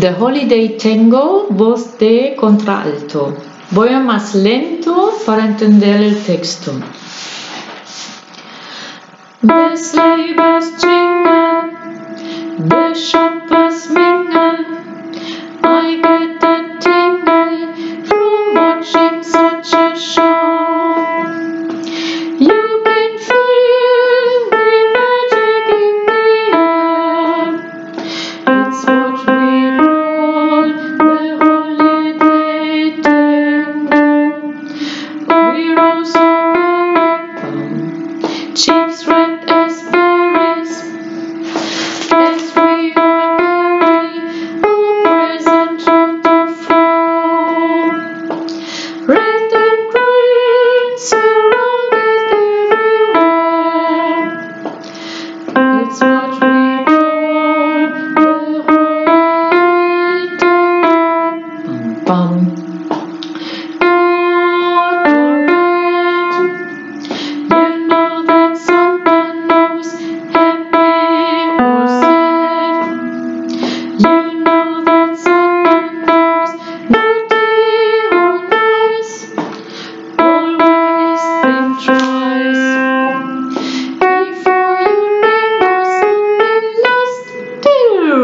The Holiday Tango, voz de contralto. Voy a más lento para entender el texto. This leave is jingle, the shop touch me burn the way down um bang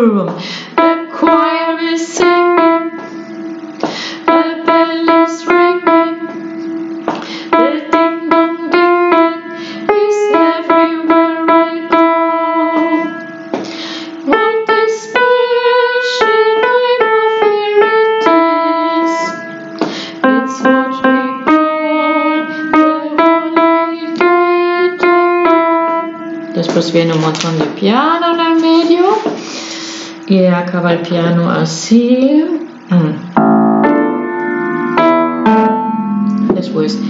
room. The choir is singing, the bell is ringing, the ding dong ding ding is everywhere I go. What a special night of it is! It's what we call the holy day. Después viene un montón de piano. y acaba el piano así. Mm. Después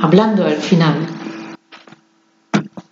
hablando al final.